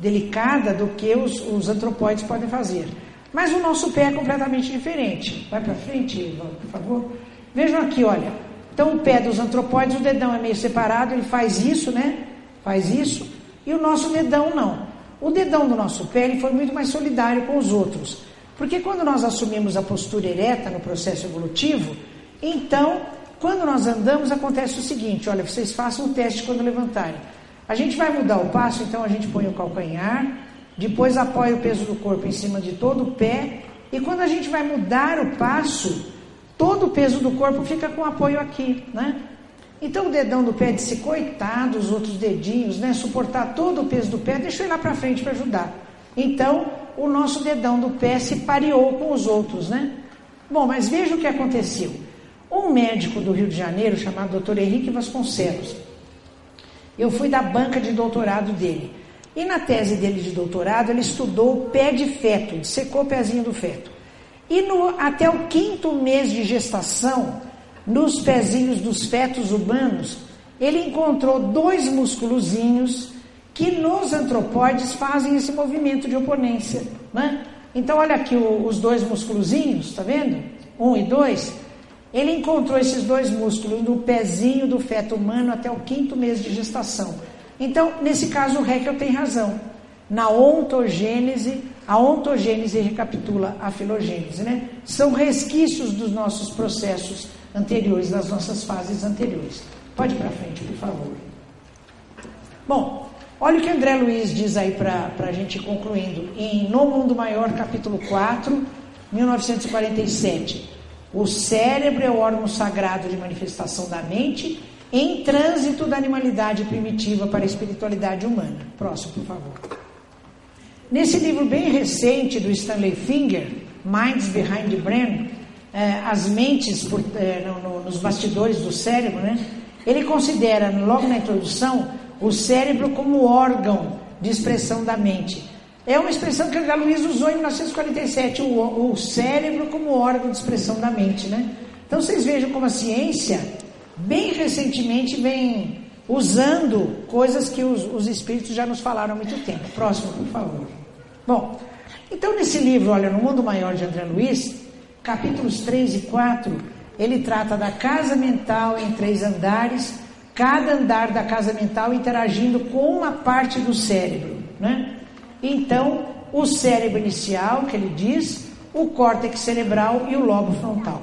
delicada do que os, os antropóides podem fazer. Mas o nosso pé é completamente diferente. Vai para frente, Ivan, por favor. Vejam aqui, olha. Então, o pé dos antropóides, o dedão é meio separado, ele faz isso, né? Faz isso. E o nosso dedão não. O dedão do nosso pé ele foi muito mais solidário com os outros. Porque quando nós assumimos a postura ereta no processo evolutivo, então, quando nós andamos, acontece o seguinte: olha, vocês façam o teste quando levantarem. A gente vai mudar o passo, então a gente põe o calcanhar, depois apoia o peso do corpo em cima de todo o pé, e quando a gente vai mudar o passo, todo o peso do corpo fica com apoio aqui, né? Então o dedão do pé disse, coitado, os outros dedinhos, né? Suportar todo o peso do pé, deixa eu ir lá para frente para ajudar. Então o nosso dedão do pé se pareou com os outros, né? Bom, mas veja o que aconteceu. Um médico do Rio de Janeiro, chamado Dr. Henrique Vasconcelos, eu fui da banca de doutorado dele. E na tese dele de doutorado, ele estudou o pé de feto, secou o pezinho do feto. E no, até o quinto mês de gestação, nos pezinhos dos fetos humanos, ele encontrou dois musculozinhos que nos antropóides fazem esse movimento de oponência. Né? Então, olha aqui o, os dois musculozinhos, tá vendo? Um e dois. Ele encontrou esses dois músculos no pezinho do feto humano até o quinto mês de gestação. Então, nesse caso, o Haeckel tem razão. Na ontogênese, a ontogênese recapitula a filogênese, né? São resquícios dos nossos processos anteriores, das nossas fases anteriores. Pode ir para frente, por favor. Bom, olha o que André Luiz diz aí para a gente concluindo. Em No Mundo Maior, capítulo 4, 1947. O cérebro é o órgão sagrado de manifestação da mente em trânsito da animalidade primitiva para a espiritualidade humana. Próximo, por favor. Nesse livro bem recente do Stanley Finger, Minds Behind the Brain, eh, as mentes por, eh, no, no, nos bastidores do cérebro, né? ele considera, logo na introdução, o cérebro como órgão de expressão da mente. É uma expressão que André Luiz usou em 1947, o, o cérebro como órgão de expressão da mente, né? Então vocês vejam como a ciência, bem recentemente, vem usando coisas que os, os espíritos já nos falaram há muito tempo. Próximo, por favor. Bom, então nesse livro, olha, No Mundo Maior de André Luiz, capítulos 3 e 4, ele trata da casa mental em três andares, cada andar da casa mental interagindo com uma parte do cérebro, né? Então, o cérebro inicial, que ele diz, o córtex cerebral e o lobo frontal.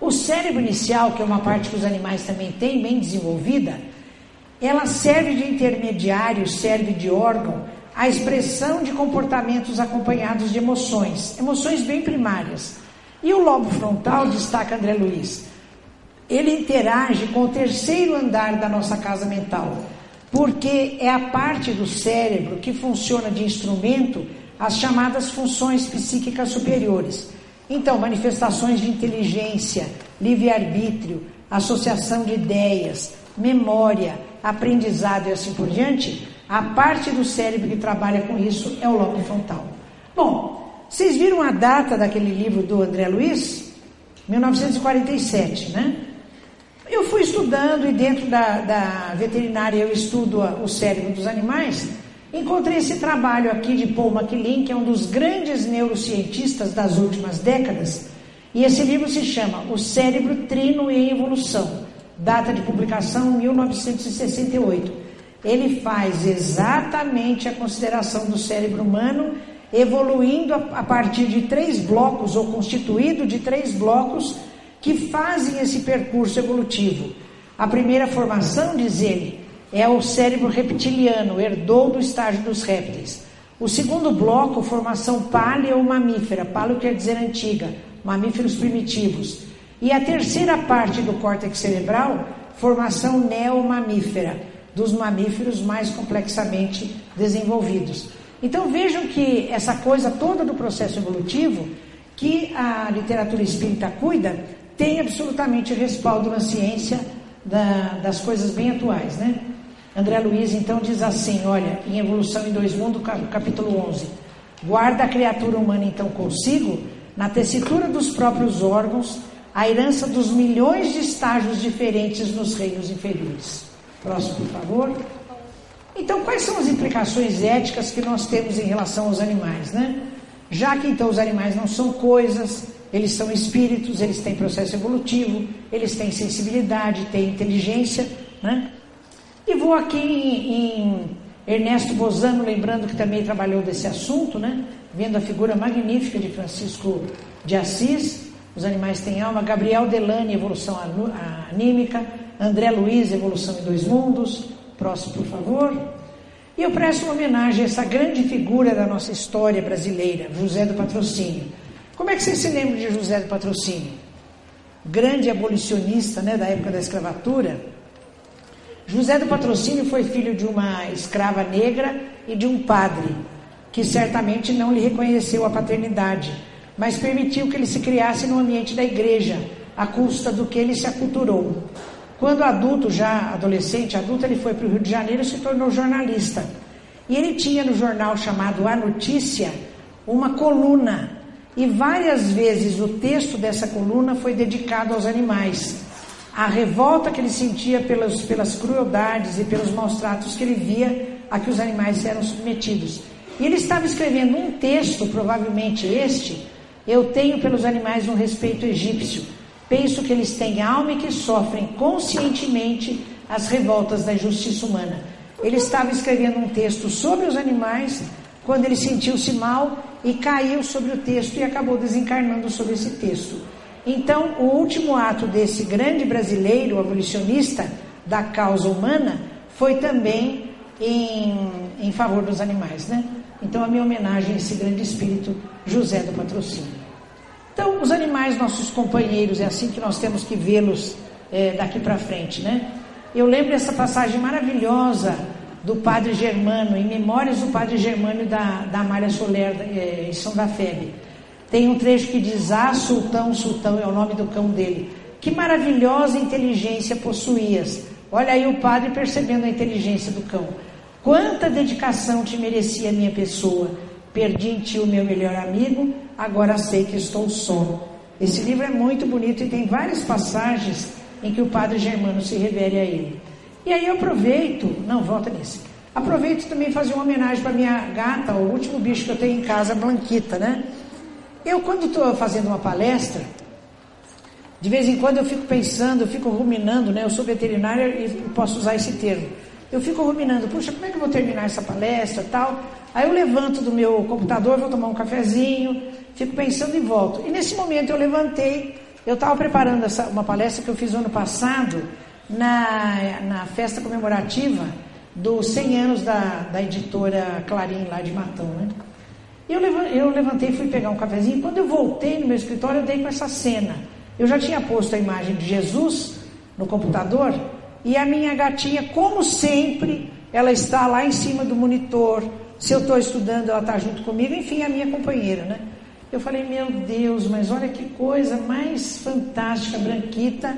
O cérebro inicial, que é uma parte que os animais também têm bem desenvolvida, ela serve de intermediário, serve de órgão à expressão de comportamentos acompanhados de emoções, emoções bem primárias. E o lobo frontal, destaca André Luiz, ele interage com o terceiro andar da nossa casa mental, porque é a parte do cérebro que funciona de instrumento às chamadas funções psíquicas superiores. Então, manifestações de inteligência, livre-arbítrio, associação de ideias, memória, aprendizado e assim por diante, a parte do cérebro que trabalha com isso é o lobo frontal. Bom, vocês viram a data daquele livro do André Luiz? 1947, né? Eu fui estudando e dentro da, da veterinária eu estudo o cérebro dos animais. Encontrei esse trabalho aqui de Paul MacLean, que é um dos grandes neurocientistas das últimas décadas. E esse livro se chama O Cérebro Trino em Evolução. data de publicação 1968. Ele faz exatamente a consideração do cérebro humano evoluindo a, partir de três blocos, ou constituído de três blocos, que fazem esse percurso evolutivo. A primeira formação, diz ele, é o cérebro reptiliano, herdou do estágio dos répteis. O segundo bloco, formação paleo-mamífera, paleo quer dizer antiga, mamíferos primitivos. E a terceira parte do córtex cerebral, formação neomamífera, dos mamíferos mais complexamente desenvolvidos. Então vejam que essa coisa toda do processo evolutivo, que a literatura espírita cuida, tem absolutamente respaldo na ciência da, das coisas bem atuais, né? André Luiz então diz assim, olha, em Evolução em Dois Mundos, capítulo 11, guarda a criatura humana então consigo, na tessitura dos próprios órgãos, a herança dos milhões de estágios diferentes nos reinos inferiores. Próximo, por favor. Então, quais são as implicações éticas que nós temos em relação aos animais, né? Já que então os animais não são coisas, eles são espíritos, eles têm processo evolutivo, eles têm sensibilidade, têm inteligência, né? E vou aqui em, em Ernesto Bozano, lembrando que também trabalhou desse assunto, né? Vendo a figura magnífica de Francisco de Assis, os animais têm alma, Gabriel Delane, evolução anímica, André Luiz, evolução em dois mundos, próximo por favor. E eu presto uma homenagem a essa grande figura da nossa história brasileira, José do Patrocínio. Como é que vocês se lembram de José do Patrocínio? Grande abolicionista né, da época da escravatura. José do Patrocínio foi filho de uma escrava negra e de um padre, que certamente não lhe reconheceu a paternidade, mas permitiu que ele se criasse no ambiente da igreja, à custa do que ele se aculturou. Quando adulto, já adolescente, adulto, ele foi para o Rio de Janeiro e se tornou jornalista. E ele tinha no jornal chamado A Notícia uma coluna. E várias vezes o texto dessa coluna foi dedicado aos animais. A revolta que ele sentia pelas, pelas crueldades e pelos maus tratos que ele via a que os animais eram submetidos. E ele estava escrevendo um texto, provavelmente este, Eu tenho pelos animais um respeito egípcio Penso que eles têm alma e que sofrem conscientemente as revoltas da justiça humana. Ele estava escrevendo um texto sobre os animais quando ele sentiu-se mal e caiu sobre o texto e acabou desencarnando sobre esse texto. Então, o último ato desse grande brasileiro abolicionista da causa humana foi também em, em favor dos animais, né? Então, a minha homenagem a esse grande espírito, José do Patrocínio. Então, os animais, nossos companheiros, é assim que nós temos que vê-los é, daqui para frente, né? Eu lembro essa passagem maravilhosa do Padre Germano, em Memórias do Padre Germano da, da Amália Soler, é, em São da Febe. Tem um trecho que diz: Ah, sultão, sultão, é o nome do cão dele. Que maravilhosa inteligência possuías. Olha aí o padre percebendo a inteligência do cão. Quanta dedicação te merecia a minha pessoa. Perdi em ti o meu melhor amigo, agora sei que estou só. Esse livro é muito bonito e tem várias passagens em que o padre Germano se refere a ele. E aí eu aproveito, não, volta nisso. Aproveito também fazer uma homenagem para minha gata, o último bicho que eu tenho em casa, a Blanquita, né? Eu, quando estou fazendo uma palestra, de vez em quando eu fico pensando, eu fico ruminando, né? Eu sou veterinária e posso usar esse termo. Eu fico ruminando, puxa, como é que eu vou terminar essa palestra tal? Aí eu levanto do meu computador, vou tomar um cafezinho, fico pensando e volto. E nesse momento eu levantei, eu estava preparando essa, uma palestra que eu fiz ano passado na, na festa comemorativa dos 100 anos da, da editora Clarim, lá de Matão, né? Eu, eu levantei fui pegar um cafezinho. Quando eu voltei no meu escritório, eu dei com essa cena. Eu já tinha posto a imagem de Jesus no computador e a minha gatinha, como sempre, ela está lá em cima do monitor, se eu estou estudando, ela está junto comigo, enfim, a minha companheira, né? Eu falei, meu Deus, mas olha que coisa mais fantástica, Branquita,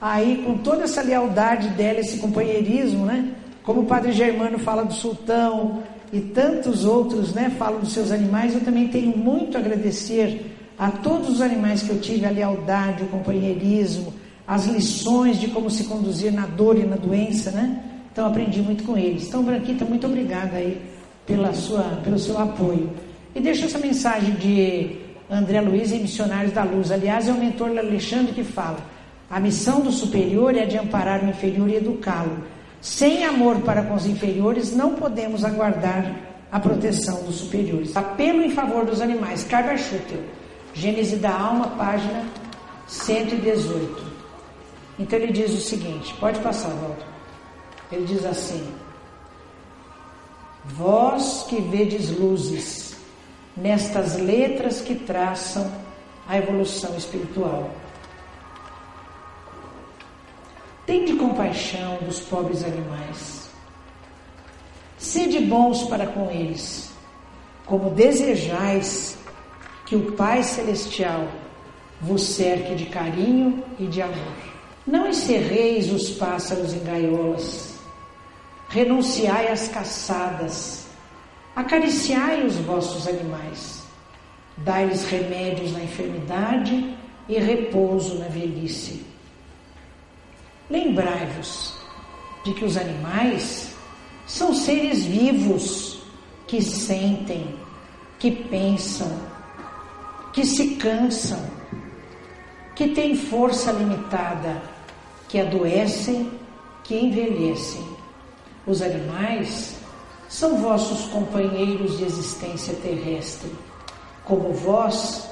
aí com toda essa lealdade dela, esse companheirismo, né? Como o padre Germano fala do sultão e tantos outros, né? Falam dos seus animais, eu também tenho muito a agradecer a todos os animais que eu tive, a lealdade, o companheirismo, as lições de como se conduzir na dor e na doença, né? Então aprendi muito com eles. Então, Branquita, muito obrigada aí pela sua, pelo seu apoio. E deixo essa mensagem de André Luiz em Missionários da Luz. Aliás, é o mentor Alexandre que fala. A missão do superior é de amparar o inferior e educá-lo. Sem amor para com os inferiores, não podemos aguardar a proteção dos superiores. Apelo em favor dos animais. Carver Schutter, Gênese da Alma, página 118. Então ele diz o seguinte: pode passar, Walter. Ele diz assim: Vós que vedes luzes nestas letras que traçam a evolução espiritual. Tende compaixão dos pobres animais. Sede bons para com eles, como desejais que o Pai Celestial vos cerque de carinho e de amor. Não encerreis os pássaros em gaiolas, renunciai às caçadas, acariciai os vossos animais, dai-lhes remédios na enfermidade e repouso na velhice. Lembrai-vos de que os animais são seres vivos que sentem, que pensam, que se cansam, que têm força limitada, que adoecem, que envelhecem. Os animais são vossos companheiros de existência terrestre. Como vós,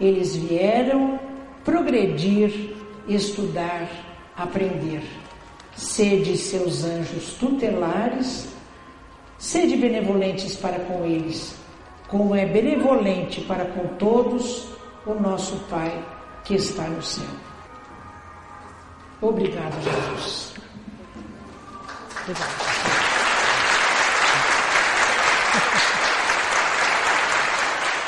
eles vieram progredir, estudar, aprender. Sede seus anjos tutelares, sede benevolentes para com eles, como é benevolente para com todos o nosso Pai que está no céu. Obrigado, Jesus. Obrigado.